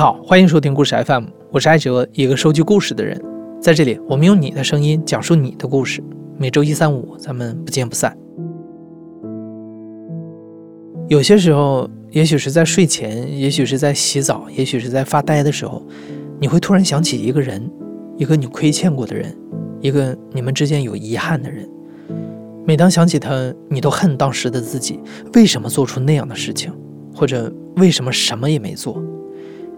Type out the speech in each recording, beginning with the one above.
好，欢迎收听故事 FM，我是艾哲，一个收集故事的人。在这里，我们用你的声音讲述你的故事。每周一、三、五，咱们不见不散。有些时候，也许是在睡前，也许是在洗澡，也许是在发呆的时候，你会突然想起一个人，一个你亏欠过的人，一个你们之间有遗憾的人。每当想起他，你都恨当时的自己，为什么做出那样的事情，或者为什么什么也没做。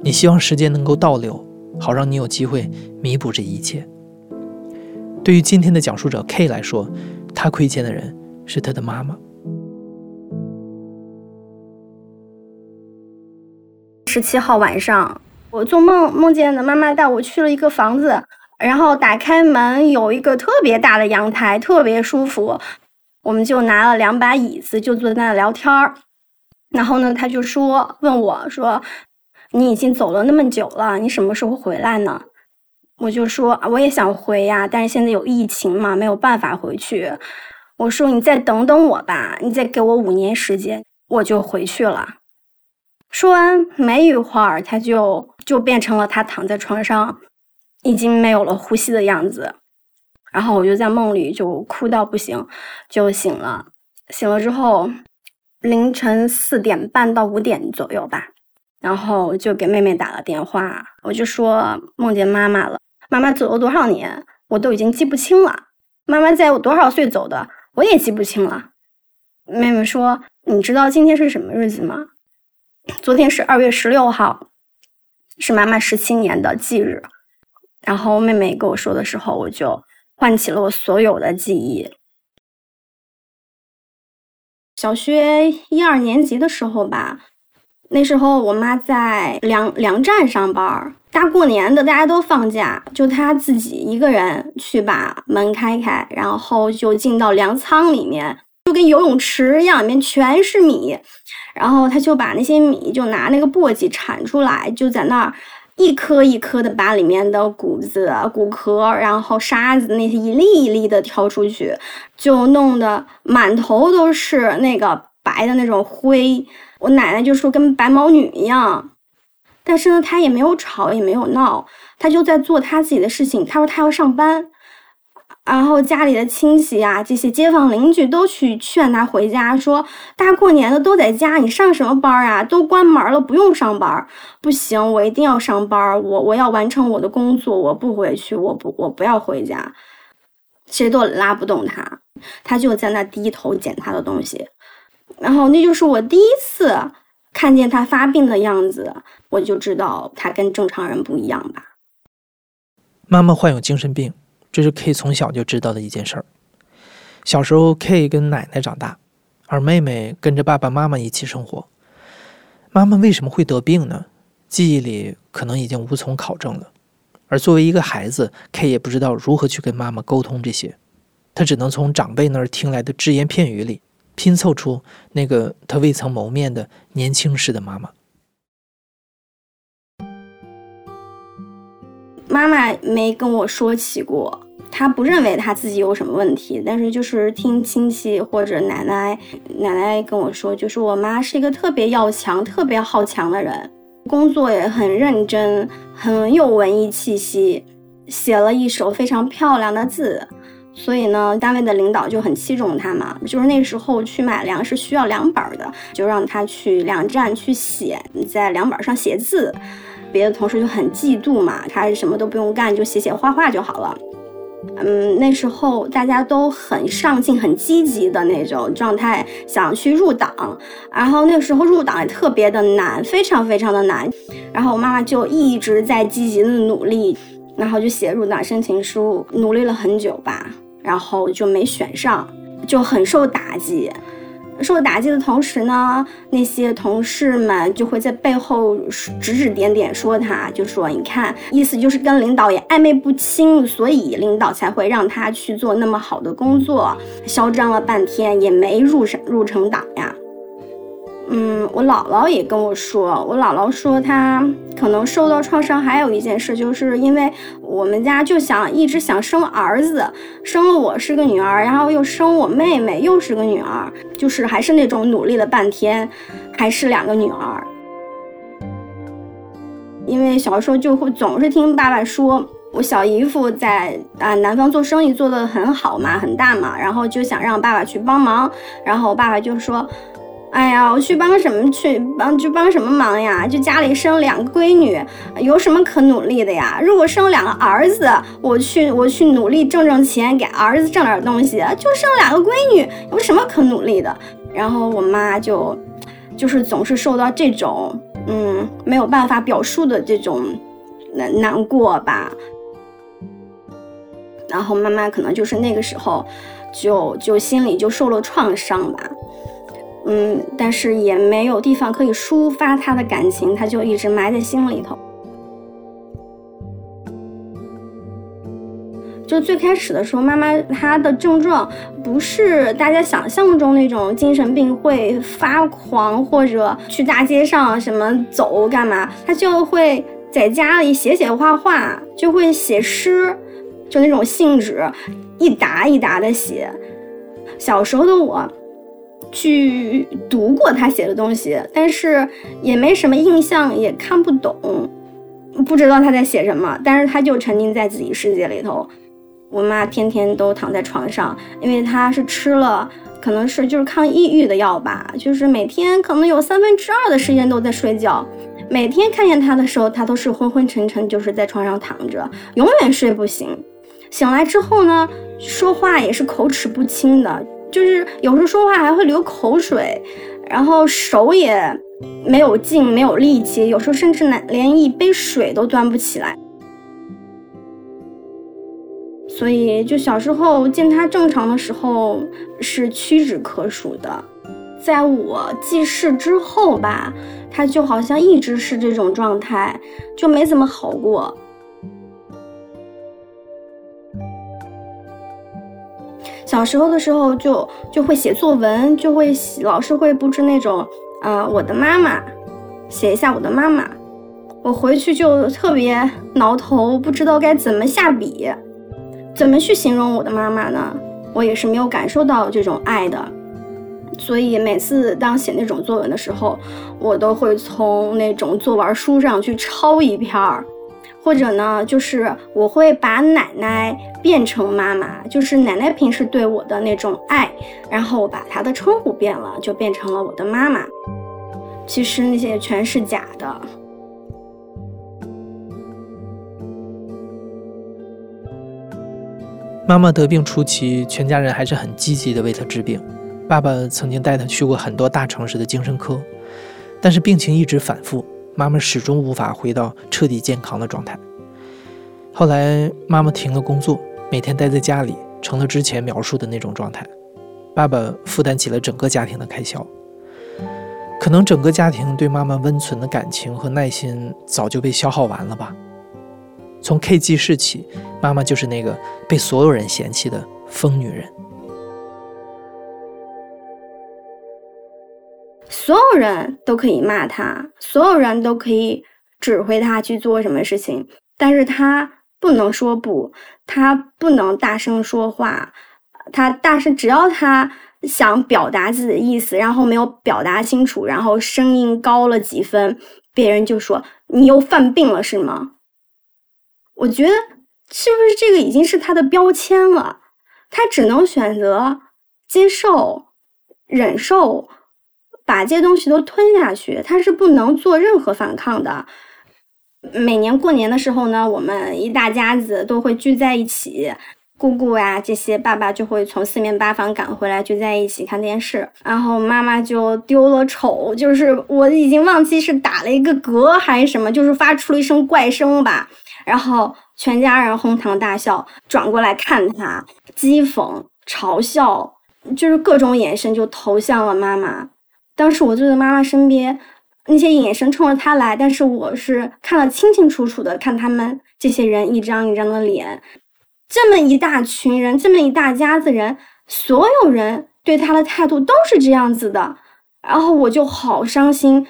你希望时间能够倒流，好让你有机会弥补这一切。对于今天的讲述者 K 来说，他亏欠的人是他的妈妈。十七号晚上，我做梦梦见的妈妈带我去了一个房子，然后打开门有一个特别大的阳台，特别舒服。我们就拿了两把椅子，就坐在那聊天儿。然后呢，他就说问我说。你已经走了那么久了，你什么时候回来呢？我就说我也想回呀，但是现在有疫情嘛，没有办法回去。我说你再等等我吧，你再给我五年时间，我就回去了。说完没一会儿，他就就变成了他躺在床上，已经没有了呼吸的样子。然后我就在梦里就哭到不行，就醒了。醒了之后，凌晨四点半到五点左右吧。然后我就给妹妹打了电话，我就说梦见妈妈了。妈妈走了多少年，我都已经记不清了。妈妈在我多少岁走的，我也记不清了。妹妹说：“你知道今天是什么日子吗？昨天是二月十六号，是妈妈十七年的忌日。”然后妹妹跟我说的时候，我就唤起了我所有的记忆。小学一二年级的时候吧。那时候我妈在粮粮站上班，大过年的大家都放假，就她自己一个人去把门开开，然后就进到粮仓里面，就跟游泳池一样，里面全是米，然后她就把那些米就拿那个簸箕铲出来，就在那儿一颗一颗的把里面的谷子、谷壳，然后沙子那些一粒一粒的挑出去，就弄得满头都是那个白的那种灰。我奶奶就说跟白毛女一样，但是呢，她也没有吵，也没有闹，她就在做她自己的事情。她说她要上班，然后家里的亲戚啊，这些街坊邻居都去劝她回家，说大过年的都在家，你上什么班啊？都关门了，不用上班。不行，我一定要上班，我我要完成我的工作，我不回去，我不我不要回家，谁都拉不动她，她就在那低头捡她的东西。然后那就是我第一次看见他发病的样子，我就知道他跟正常人不一样吧。妈妈患有精神病，这是 K 从小就知道的一件事儿。小时候，K 跟奶奶长大，而妹妹跟着爸爸妈妈一起生活。妈妈为什么会得病呢？记忆里可能已经无从考证了。而作为一个孩子，K 也不知道如何去跟妈妈沟通这些，他只能从长辈那儿听来的只言片语里。拼凑出那个他未曾谋面的年轻时的妈妈。妈妈没跟我说起过，她不认为她自己有什么问题，但是就是听亲戚或者奶奶奶奶跟我说，就是我妈是一个特别要强、特别好强的人，工作也很认真，很有文艺气息，写了一手非常漂亮的字。所以呢，单位的领导就很器重他嘛。就是那时候去买粮是需要粮本的，就让他去粮站去写，在粮本上写字。别的同事就很嫉妒嘛，他什么都不用干，就写写画画就好了。嗯，那时候大家都很上进、很积极的那种状态，想去入党。然后那时候入党也特别的难，非常非常的难。然后我妈妈就一直在积极的努力，然后就写入党申请书，努力了很久吧。然后就没选上，就很受打击。受打击的同时呢，那些同事们就会在背后指指点点说他，就说你看，意思就是跟领导也暧昧不清，所以领导才会让他去做那么好的工作。嚣张了半天也没入上入成党呀。嗯，我姥姥也跟我说，我姥姥说她可能受到创伤，还有一件事，就是因为我们家就想一直想生儿子，生了我是个女儿，然后又生我妹妹又是个女儿，就是还是那种努力了半天，还是两个女儿。因为小时候就会总是听爸爸说，我小姨夫在啊南方做生意做得很好嘛，很大嘛，然后就想让爸爸去帮忙，然后我爸爸就说。哎呀，我去帮什么去帮就帮什么忙呀？就家里生两个闺女，有什么可努力的呀？如果生两个儿子，我去我去努力挣挣钱，给儿子挣点东西。就生两个闺女，有什么可努力的？然后我妈就，就是总是受到这种嗯没有办法表述的这种难难过吧。然后妈妈可能就是那个时候，就就心里就受了创伤吧。嗯，但是也没有地方可以抒发他的感情，他就一直埋在心里头。就最开始的时候，妈妈她的症状不是大家想象中那种精神病会发狂或者去大街上什么走干嘛，她就会在家里写写画画，就会写诗，就那种信纸，一沓一沓的写。小时候的我。去读过他写的东西，但是也没什么印象，也看不懂，不知道他在写什么。但是他就沉浸在自己世界里头。我妈天天都躺在床上，因为她是吃了，可能是就是抗抑郁的药吧，就是每天可能有三分之二的时间都在睡觉。每天看见他的时候，他都是昏昏沉沉，就是在床上躺着，永远睡不醒。醒来之后呢，说话也是口齿不清的。就是有时候说话还会流口水，然后手也没有劲，没有力气，有时候甚至连连一杯水都端不起来。所以，就小时候见他正常的时候是屈指可数的，在我记事之后吧，他就好像一直是这种状态，就没怎么好过。小时候的时候就就会写作文，就会老师会布置那种，呃，我的妈妈，写一下我的妈妈。我回去就特别挠头，不知道该怎么下笔，怎么去形容我的妈妈呢？我也是没有感受到这种爱的，所以每次当写那种作文的时候，我都会从那种作文书上去抄一篇儿。或者呢，就是我会把奶奶变成妈妈，就是奶奶平时对我的那种爱，然后我把她的称呼变了，就变成了我的妈妈。其实那些全是假的。妈妈得病初期，全家人还是很积极的为她治病。爸爸曾经带她去过很多大城市的精神科，但是病情一直反复。妈妈始终无法回到彻底健康的状态。后来，妈妈停了工作，每天待在家里，成了之前描述的那种状态。爸爸负担起了整个家庭的开销。可能整个家庭对妈妈温存的感情和耐心早就被消耗完了吧。从 K 记事起，妈妈就是那个被所有人嫌弃的疯女人。所有人都可以骂他，所有人都可以指挥他去做什么事情，但是他不能说不，他不能大声说话，他大声，只要他想表达自己的意思，然后没有表达清楚，然后声音高了几分，别人就说你又犯病了是吗？我觉得是不是这个已经是他的标签了？他只能选择接受、忍受。把这些东西都吞下去，他是不能做任何反抗的。每年过年的时候呢，我们一大家子都会聚在一起，姑姑呀这些，爸爸就会从四面八方赶回来，聚在一起看电视。然后妈妈就丢了丑，就是我已经忘记是打了一个嗝还是什么，就是发出了一声怪声吧。然后全家人哄堂大笑，转过来看他，讥讽、嘲笑，就是各种眼神就投向了妈妈。当时我坐在妈妈身边，那些眼神冲着她来，但是我是看了清清楚楚的，看他们这些人一张一张的脸，这么一大群人，这么一大家子人，所有人对他的态度都是这样子的，然后我就好伤心，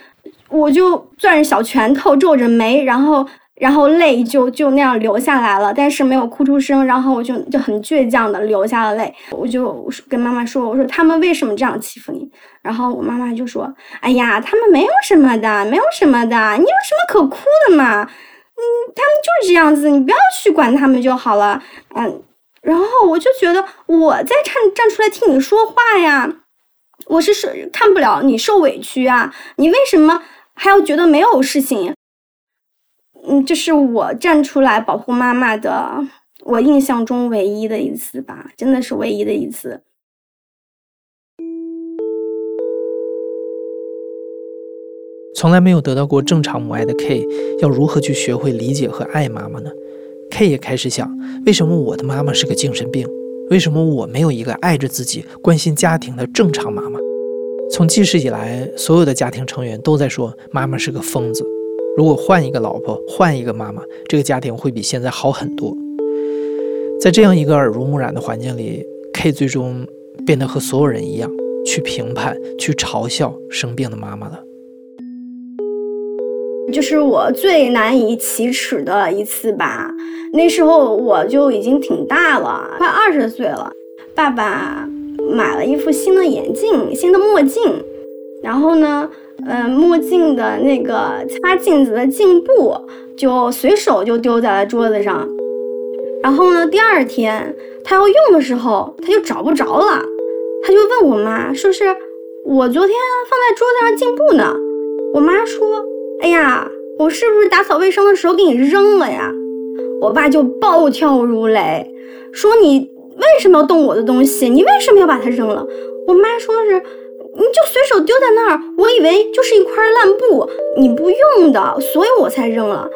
我就攥着小拳头，皱着眉，然后。然后泪就就那样流下来了，但是没有哭出声。然后我就就很倔强的流下了泪。我就跟妈妈说：“我说他们为什么这样欺负你？”然后我妈妈就说：“哎呀，他们没有什么的，没有什么的，你有什么可哭的嘛？嗯，他们就是这样子，你不要去管他们就好了。”嗯，然后我就觉得我在站站出来替你说话呀，我是受看不了你受委屈啊，你为什么还要觉得没有事情？嗯，这是我站出来保护妈妈的，我印象中唯一的一次吧，真的是唯一的一次。从来没有得到过正常母爱的 K，要如何去学会理解和爱妈妈呢？K 也开始想，为什么我的妈妈是个精神病？为什么我没有一个爱着自己、关心家庭的正常妈妈？从记事以来，所有的家庭成员都在说妈妈是个疯子。如果换一个老婆，换一个妈妈，这个家庭会比现在好很多。在这样一个耳濡目染的环境里，K 最终变得和所有人一样，去评判、去嘲笑生病的妈妈了。就是我最难以启齿的一次吧。那时候我就已经挺大了，快二十岁了。爸爸买了一副新的眼镜，新的墨镜，然后呢？嗯，墨镜的那个擦镜子的镜布就随手就丢在了桌子上，然后呢，第二天他要用的时候他就找不着了，他就问我妈说是我昨天放在桌子上镜布呢。我妈说，哎呀，我是不是打扫卫生的时候给你扔了呀？我爸就暴跳如雷，说你为什么要动我的东西？你为什么要把它扔了？我妈说是。你就随手丢在那儿，我以为就是一块烂布，你不用的，所以我才扔了。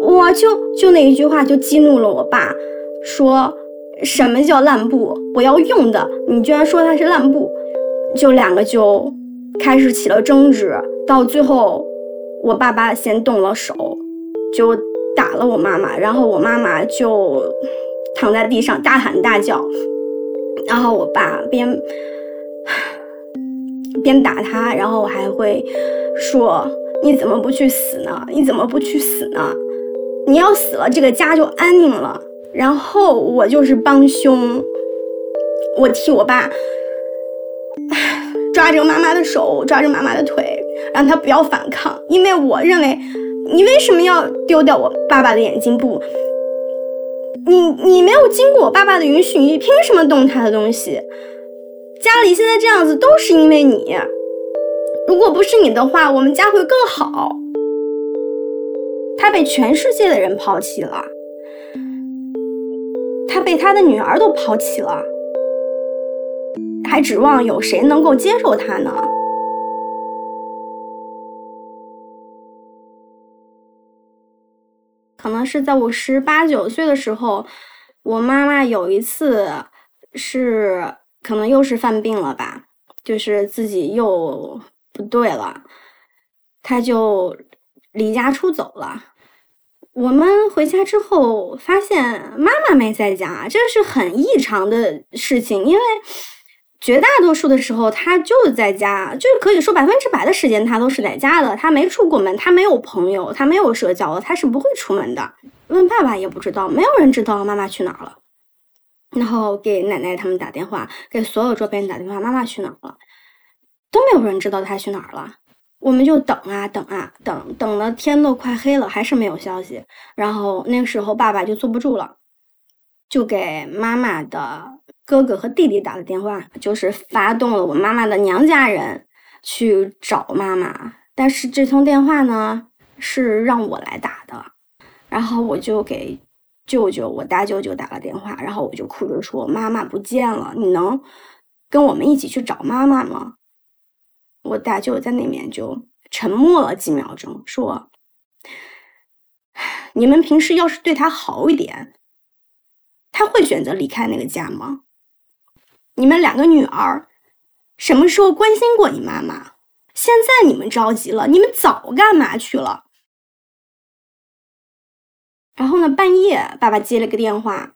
我就就那一句话就激怒了我爸，说什么叫烂布？我要用的，你居然说它是烂布，就两个就开始起了争执，到最后我爸爸先动了手，就打了我妈妈，然后我妈妈就躺在地上大喊大叫，然后我爸边。边打他，然后我还会说：“你怎么不去死呢？你怎么不去死呢？你要死了，这个家就安宁了。”然后我就是帮凶，我替我爸 抓着妈妈的手，抓着妈妈的腿，让他不要反抗，因为我认为你为什么要丢掉我爸爸的眼睛布？你你没有经过我爸爸的允许，你凭什么动他的东西？家里现在这样子都是因为你，如果不是你的话，我们家会更好。他被全世界的人抛弃了，他被他的女儿都抛弃了，还指望有谁能够接受他呢？可能是在我十八九岁的时候，我妈妈有一次是。可能又是犯病了吧，就是自己又不对了，他就离家出走了。我们回家之后发现妈妈没在家，这是很异常的事情，因为绝大多数的时候他就在家，就是可以说百分之百的时间他都是在家的，他没出过门，他没有朋友，他没有社交，他是不会出门的。问爸爸也不知道，没有人知道妈妈去哪儿了。然后给奶奶他们打电话，给所有周边打电话，妈妈去哪儿了？都没有人知道她去哪儿了。我们就等啊等啊等，等了天都快黑了，还是没有消息。然后那个时候爸爸就坐不住了，就给妈妈的哥哥和弟弟打了电话，就是发动了我妈妈的娘家人去找妈妈。但是这通电话呢是让我来打的，然后我就给。舅舅，我大舅舅打了电话，然后我就哭着说：“妈妈不见了，你能跟我们一起去找妈妈吗？”我大舅在那边就沉默了几秒钟，说：“你们平时要是对他好一点，他会选择离开那个家吗？你们两个女儿什么时候关心过你妈妈？现在你们着急了，你们早干嘛去了？”然后呢？半夜，爸爸接了个电话，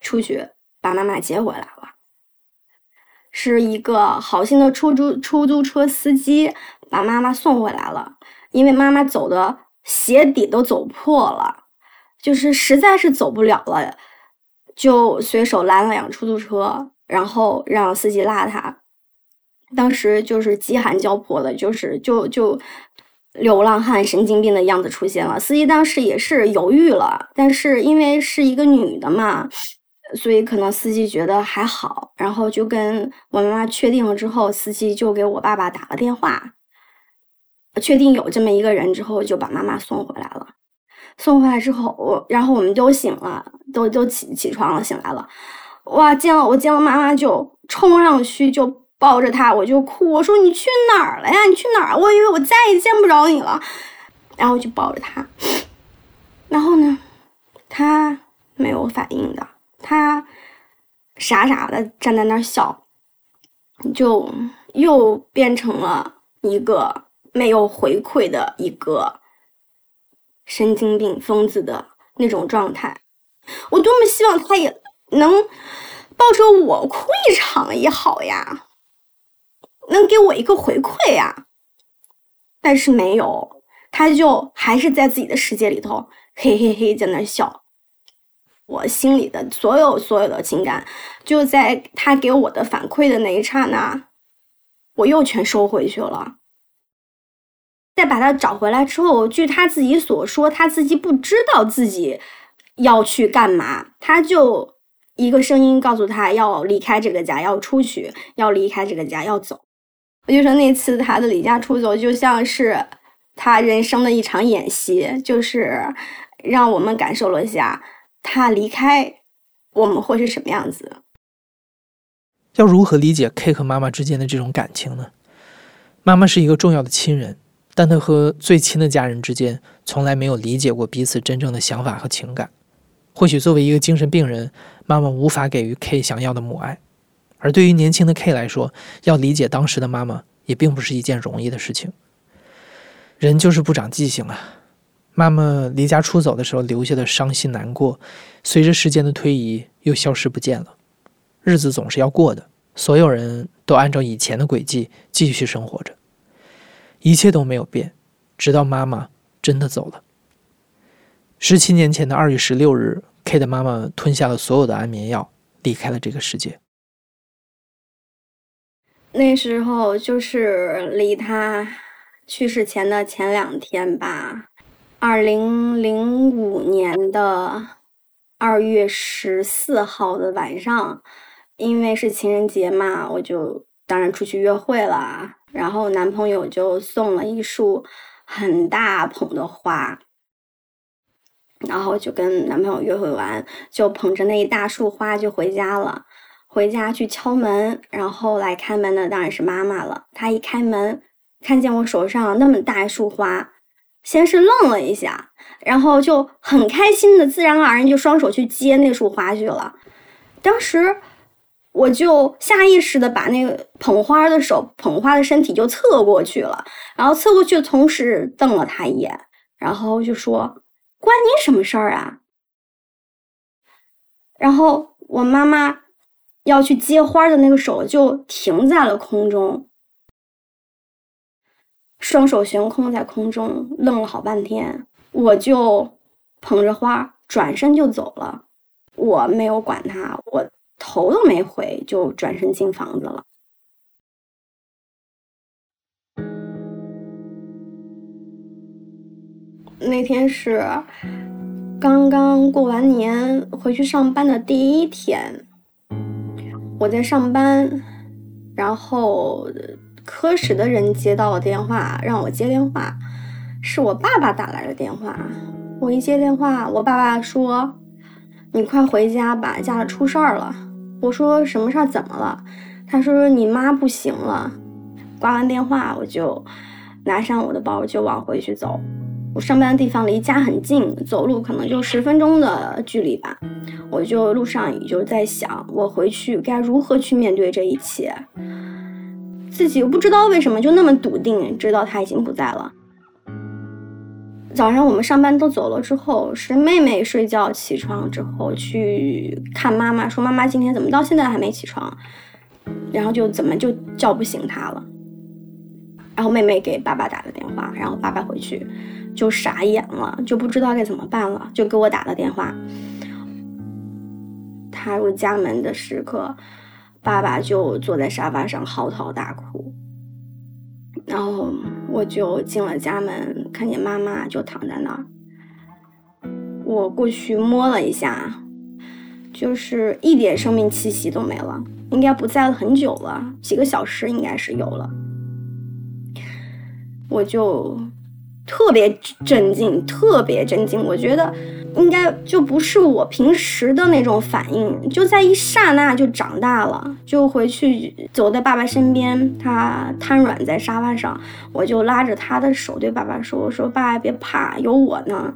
出去把妈妈接回来了。是一个好心的出租出租车司机把妈妈送回来了，因为妈妈走的鞋底都走破了，就是实在是走不了了，就随手拦了辆出租车，然后让司机拉他。当时就是饥寒交迫的，就是就就流浪汉、神经病的样子出现了。司机当时也是犹豫了，但是因为是一个女的嘛。所以可能司机觉得还好，然后就跟我妈妈确定了之后，司机就给我爸爸打了电话，确定有这么一个人之后，就把妈妈送回来了。送回来之后，我然后我们都醒了，都都起起床了，醒来了。哇，见了我见了妈妈就冲上去就抱着他，我就哭，我说你去哪儿了呀？你去哪儿？我以为我再也见不着你了。然后就抱着他，然后呢，他没有反应的。他傻傻的站在那儿笑，就又变成了一个没有回馈的一个神经病疯子的那种状态。我多么希望他也能抱着我哭一场也好呀，能给我一个回馈呀。但是没有，他就还是在自己的世界里头，嘿嘿嘿，在那笑。我心里的所有所有的情感，就在他给我的反馈的那一刹那，我又全收回去了。再把他找回来之后，据他自己所说，他自己不知道自己要去干嘛，他就一个声音告诉他要离开这个家，要出去，要离开这个家，要走。我就说那次他的离家出走，就像是他人生的一场演习，就是让我们感受了一下。他离开，我们会是什么样子？要如何理解 K 和妈妈之间的这种感情呢？妈妈是一个重要的亲人，但她和最亲的家人之间从来没有理解过彼此真正的想法和情感。或许作为一个精神病人，妈妈无法给予 K 想要的母爱，而对于年轻的 K 来说，要理解当时的妈妈也并不是一件容易的事情。人就是不长记性啊。妈妈离家出走的时候留下的伤心难过，随着时间的推移又消失不见了。日子总是要过的，所有人都按照以前的轨迹继续生活着，一切都没有变，直到妈妈真的走了。十七年前的二月十六日，K 的妈妈吞下了所有的安眠药，离开了这个世界。那时候就是离他去世前的前两天吧。二零零五年的二月十四号的晚上，因为是情人节嘛，我就当然出去约会了。然后男朋友就送了一束很大捧的花，然后就跟男朋友约会完，就捧着那一大束花就回家了。回家去敲门，然后来开门的当然是妈妈了。她一开门，看见我手上那么大一束花。先是愣了一下，然后就很开心的，自然而然就双手去接那束花去了。当时我就下意识的把那个捧花的手、捧花的身体就侧过去了，然后侧过去的同时瞪了他一眼，然后就说：“关你什么事儿啊？”然后我妈妈要去接花的那个手就停在了空中。双手悬空在空中，愣了好半天，我就捧着花转身就走了。我没有管他，我头都没回就转身进房子了。那天是刚刚过完年回去上班的第一天，我在上班，然后。科室的人接到了电话，让我接电话，是我爸爸打来的电话。我一接电话，我爸爸说：“你快回家吧，家里出事儿了。”我说：“什么事儿？怎么了？”他说：“你妈不行了。”挂完电话，我就拿上我的包就往回去走。我上班的地方离家很近，走路可能就十分钟的距离吧。我就路上也就在想，我回去该如何去面对这一切。自己又不知道为什么就那么笃定，知道他已经不在了。早上我们上班都走了之后，是妹妹睡觉起床之后去看妈妈，说妈妈今天怎么到现在还没起床？然后就怎么就叫不醒她了。然后妹妹给爸爸打了电话，然后爸爸回去就傻眼了，就不知道该怎么办了，就给我打了电话。踏入家门的时刻，爸爸就坐在沙发上嚎啕大哭。然后我就进了家门，看见妈妈就躺在那儿。我过去摸了一下，就是一点生命气息都没了，应该不在了很久了，几个小时应该是有了。我就特别震惊，特别震惊。我觉得应该就不是我平时的那种反应，就在一刹那就长大了，就回去走在爸爸身边，他瘫软在沙发上，我就拉着他的手对爸爸说：“我说爸，别怕，有我呢。”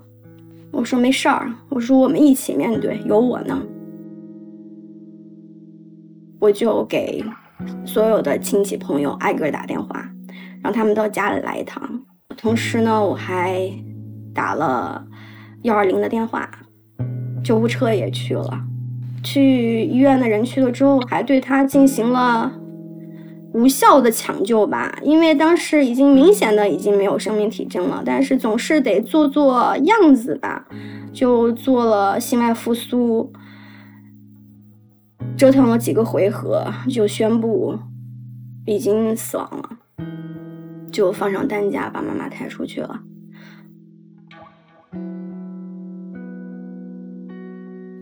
我说没事儿，我说我们一起面对，有我呢。我就给所有的亲戚朋友挨个打电话，让他们到家里来一趟。同时呢，我还打了幺二零的电话，救护车也去了。去医院的人去了之后，还对他进行了。无效的抢救吧，因为当时已经明显的已经没有生命体征了，但是总是得做做样子吧，就做了心外复苏，折腾了几个回合，就宣布已经死亡了，就放上担架把妈妈抬出去了。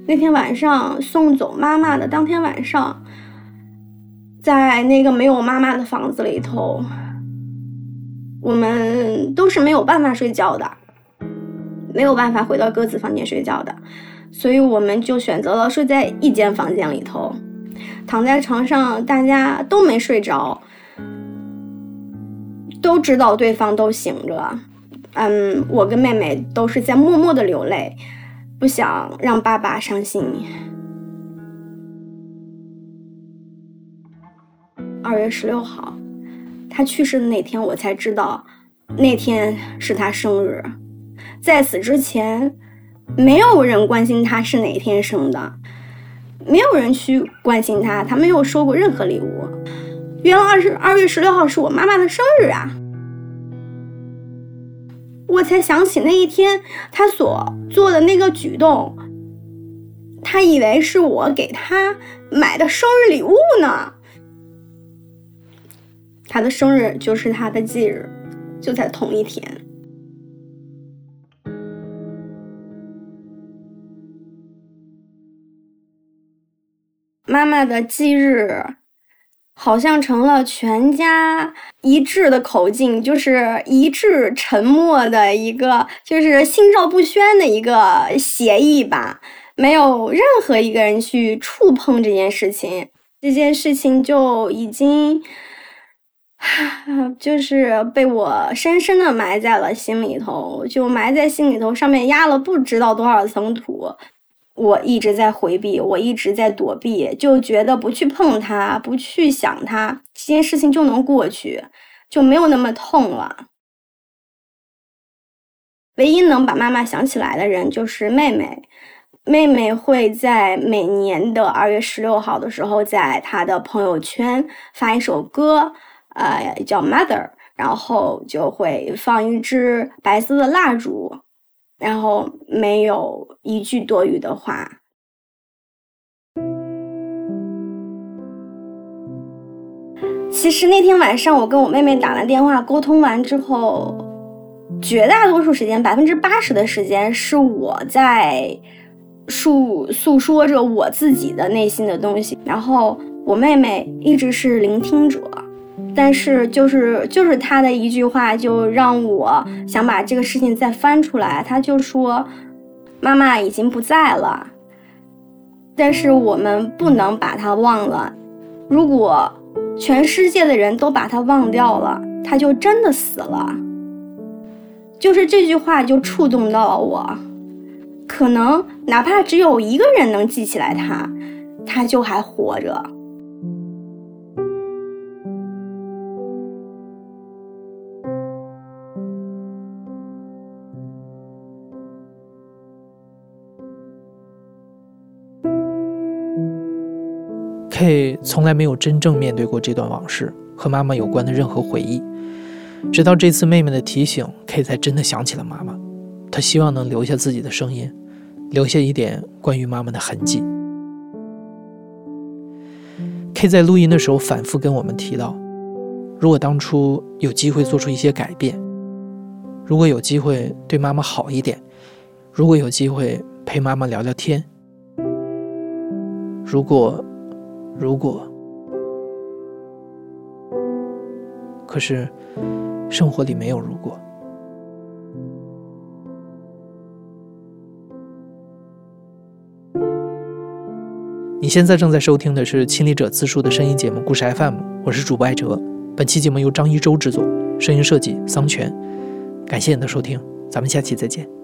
那天晚上送走妈妈的当天晚上。在那个没有妈妈的房子里头，我们都是没有办法睡觉的，没有办法回到各自房间睡觉的，所以我们就选择了睡在一间房间里头，躺在床上，大家都没睡着，都知道对方都醒着，嗯，我跟妹妹都是在默默的流泪，不想让爸爸伤心。二月十六号，他去世的那天，我才知道那天是他生日。在此之前，没有人关心他是哪天生的，没有人去关心他，他没有收过任何礼物。原来二十二月十六号是我妈妈的生日啊！我才想起那一天他所做的那个举动，他以为是我给他买的生日礼物呢。他的生日就是他的忌日，就在同一天。妈妈的忌日，好像成了全家一致的口径，就是一致沉默的一个，就是心照不宣的一个协议吧。没有任何一个人去触碰这件事情，这件事情就已经。就是被我深深的埋在了心里头，就埋在心里头，上面压了不知道多少层土。我一直在回避，我一直在躲避，就觉得不去碰它，不去想它，这件事情就能过去，就没有那么痛了。唯一能把妈妈想起来的人就是妹妹，妹妹会在每年的二月十六号的时候，在她的朋友圈发一首歌。呃，叫 Mother，然后就会放一支白色的蜡烛，然后没有一句多余的话。其实那天晚上我跟我妹妹打完电话沟通完之后，绝大多数时间，百分之八十的时间是我在诉诉说着我自己的内心的东西，然后我妹妹一直是聆听者。但是就是就是他的一句话，就让我想把这个事情再翻出来。他就说：“妈妈已经不在了，但是我们不能把他忘了。如果全世界的人都把他忘掉了，他就真的死了。”就是这句话就触动到了我。可能哪怕只有一个人能记起来他，他就还活着。K 从来没有真正面对过这段往事和妈妈有关的任何回忆，直到这次妹妹的提醒，K 才真的想起了妈妈。他希望能留下自己的声音，留下一点关于妈妈的痕迹。K 在录音的时候反复跟我们提到，如果当初有机会做出一些改变，如果有机会对妈妈好一点，如果有机会陪妈妈聊聊天，如果。如果，可是生活里没有如果。你现在正在收听的是《亲历者自述》的声音节目《故事 FM》，我是主播艾哲。本期节目由张一舟制作，声音设计桑泉。感谢你的收听，咱们下期再见。